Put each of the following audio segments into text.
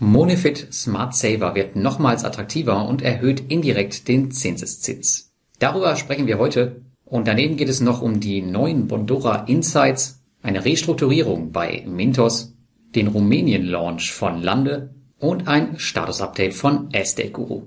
Monefit Smart Saver wird nochmals attraktiver und erhöht indirekt den Zinseszins. Darüber sprechen wir heute und daneben geht es noch um die neuen Bondora Insights, eine Restrukturierung bei Mintos, den Rumänien-Launch von Lande und ein Status-Update von Estate Guru.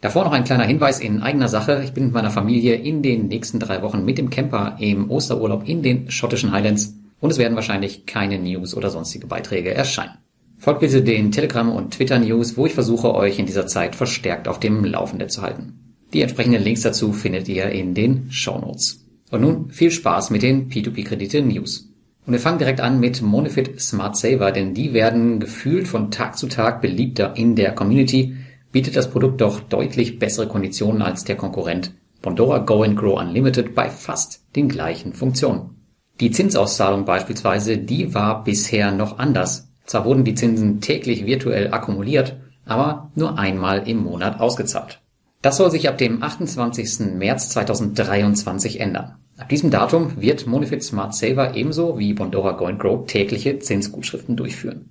Davor noch ein kleiner Hinweis in eigener Sache. Ich bin mit meiner Familie in den nächsten drei Wochen mit dem Camper im Osterurlaub in den schottischen Highlands und es werden wahrscheinlich keine News oder sonstige Beiträge erscheinen. Folgt bitte den Telegram und Twitter News, wo ich versuche, euch in dieser Zeit verstärkt auf dem Laufenden zu halten. Die entsprechenden Links dazu findet ihr in den Show Notes. Und nun viel Spaß mit den P2P-Kredite News. Und wir fangen direkt an mit Monefit Smart Saver, denn die werden gefühlt von Tag zu Tag beliebter in der Community, bietet das Produkt doch deutlich bessere Konditionen als der Konkurrent Bondora Go and Grow Unlimited bei fast den gleichen Funktionen. Die Zinsauszahlung beispielsweise, die war bisher noch anders. Zwar wurden die Zinsen täglich virtuell akkumuliert, aber nur einmal im Monat ausgezahlt. Das soll sich ab dem 28. März 2023 ändern. Ab diesem Datum wird Monifit Smart Saver ebenso wie Bondora Go Grow tägliche Zinsgutschriften durchführen.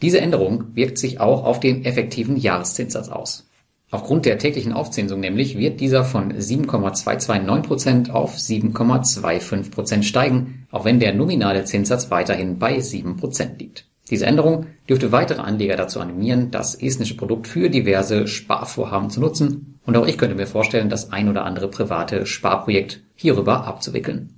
Diese Änderung wirkt sich auch auf den effektiven Jahreszinssatz aus. Aufgrund der täglichen Aufzinsung nämlich wird dieser von 7,229% auf 7,25% steigen, auch wenn der nominale Zinssatz weiterhin bei 7% liegt. Diese Änderung dürfte weitere Anleger dazu animieren, das estnische Produkt für diverse Sparvorhaben zu nutzen, und auch ich könnte mir vorstellen, das ein oder andere private Sparprojekt hierüber abzuwickeln.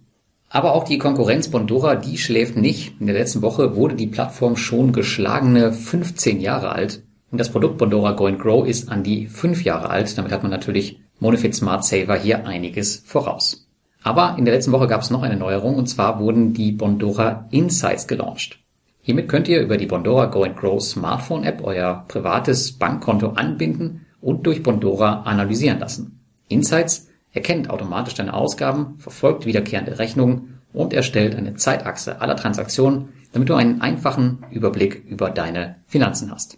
Aber auch die Konkurrenz Bondora, die schläft nicht. In der letzten Woche wurde die Plattform schon geschlagene 15 Jahre alt und das Produkt Bondora Go Grow ist an die 5 Jahre alt. Damit hat man natürlich Monofit Smart Saver hier einiges voraus. Aber in der letzten Woche gab es noch eine Neuerung und zwar wurden die Bondora Insights gelauncht. Hiermit könnt ihr über die Bondora Go Grow Smartphone App euer privates Bankkonto anbinden und durch Bondora analysieren lassen. Insights erkennt automatisch deine Ausgaben, verfolgt wiederkehrende Rechnungen und erstellt eine Zeitachse aller Transaktionen, damit du einen einfachen Überblick über deine Finanzen hast.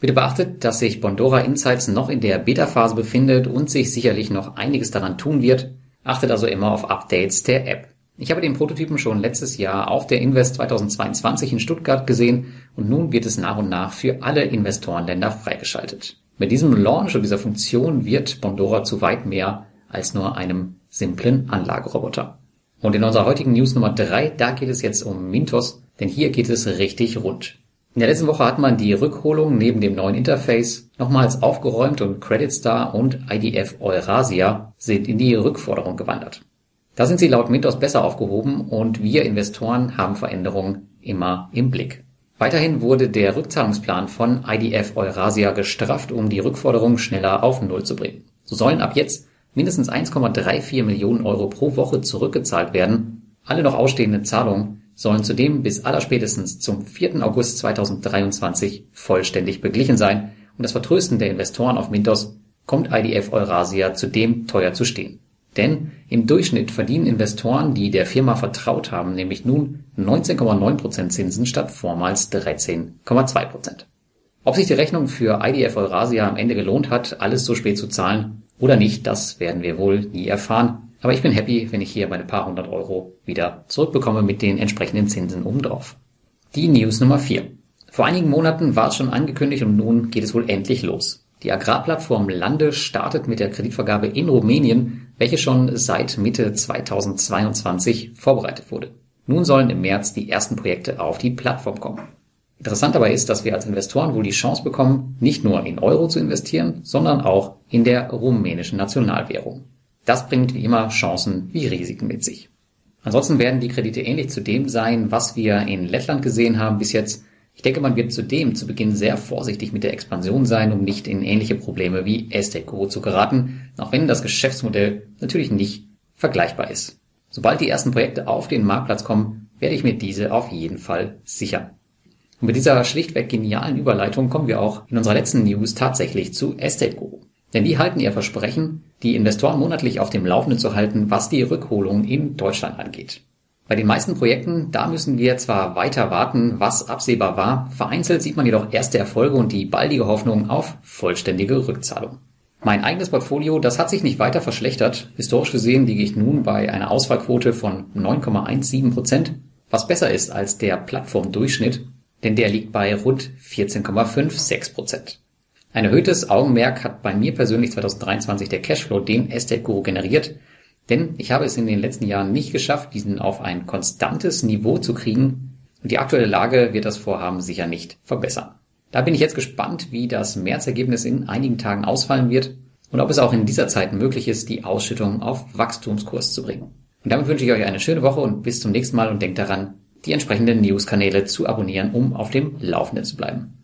Bitte beachtet, dass sich Bondora Insights noch in der Beta-Phase befindet und sich sicherlich noch einiges daran tun wird. Achtet also immer auf Updates der App. Ich habe den Prototypen schon letztes Jahr auf der Invest 2022 in Stuttgart gesehen und nun wird es nach und nach für alle Investorenländer freigeschaltet. Mit diesem Launch und dieser Funktion wird Bondora zu weit mehr als nur einem simplen Anlageroboter. Und in unserer heutigen News Nummer drei, da geht es jetzt um Mintos, denn hier geht es richtig rund. In der letzten Woche hat man die Rückholung neben dem neuen Interface nochmals aufgeräumt und Credit Star und IDF Eurasia sind in die Rückforderung gewandert. Da sind sie laut Mintos besser aufgehoben und wir Investoren haben Veränderungen immer im Blick. Weiterhin wurde der Rückzahlungsplan von IDF Eurasia gestrafft, um die Rückforderung schneller auf Null zu bringen. So sollen ab jetzt mindestens 1,34 Millionen Euro pro Woche zurückgezahlt werden. Alle noch ausstehenden Zahlungen sollen zudem bis allerspätestens zum 4. August 2023 vollständig beglichen sein und das Vertrösten der Investoren auf Mintos kommt IDF Eurasia zudem teuer zu stehen. Denn im Durchschnitt verdienen Investoren, die der Firma vertraut haben, nämlich nun 19,9% Zinsen statt vormals 13,2%. Ob sich die Rechnung für IDF Eurasia am Ende gelohnt hat, alles so spät zu zahlen oder nicht, das werden wir wohl nie erfahren. Aber ich bin happy, wenn ich hier meine paar hundert Euro wieder zurückbekomme mit den entsprechenden Zinsen obendrauf. Die News Nummer 4. Vor einigen Monaten war es schon angekündigt und nun geht es wohl endlich los. Die Agrarplattform Lande startet mit der Kreditvergabe in Rumänien, welche schon seit Mitte 2022 vorbereitet wurde. Nun sollen im März die ersten Projekte auf die Plattform kommen. Interessant dabei ist, dass wir als Investoren wohl die Chance bekommen, nicht nur in Euro zu investieren, sondern auch in der rumänischen Nationalwährung. Das bringt wie immer Chancen wie Risiken mit sich. Ansonsten werden die Kredite ähnlich zu dem sein, was wir in Lettland gesehen haben bis jetzt, ich denke, man wird zudem zu Beginn sehr vorsichtig mit der Expansion sein, um nicht in ähnliche Probleme wie Estate zu geraten, auch wenn das Geschäftsmodell natürlich nicht vergleichbar ist. Sobald die ersten Projekte auf den Marktplatz kommen, werde ich mir diese auf jeden Fall sichern. Und mit dieser schlichtweg genialen Überleitung kommen wir auch in unserer letzten News tatsächlich zu Estate Denn die halten ihr Versprechen, die Investoren monatlich auf dem Laufenden zu halten, was die Rückholung in Deutschland angeht. Bei den meisten Projekten, da müssen wir zwar weiter warten, was absehbar war, vereinzelt sieht man jedoch erste Erfolge und die baldige Hoffnung auf vollständige Rückzahlung. Mein eigenes Portfolio, das hat sich nicht weiter verschlechtert. Historisch gesehen liege ich nun bei einer Ausfallquote von 9,17 Prozent, was besser ist als der Plattformdurchschnitt. denn der liegt bei rund 14,56 Prozent. Ein erhöhtes Augenmerk hat bei mir persönlich 2023 der Cashflow, den Estate Guru generiert, denn ich habe es in den letzten Jahren nicht geschafft, diesen auf ein konstantes Niveau zu kriegen und die aktuelle Lage wird das Vorhaben sicher nicht verbessern. Da bin ich jetzt gespannt, wie das Märzergebnis in einigen Tagen ausfallen wird und ob es auch in dieser Zeit möglich ist, die Ausschüttung auf Wachstumskurs zu bringen. Und damit wünsche ich euch eine schöne Woche und bis zum nächsten Mal und denkt daran, die entsprechenden News-Kanäle zu abonnieren, um auf dem Laufenden zu bleiben.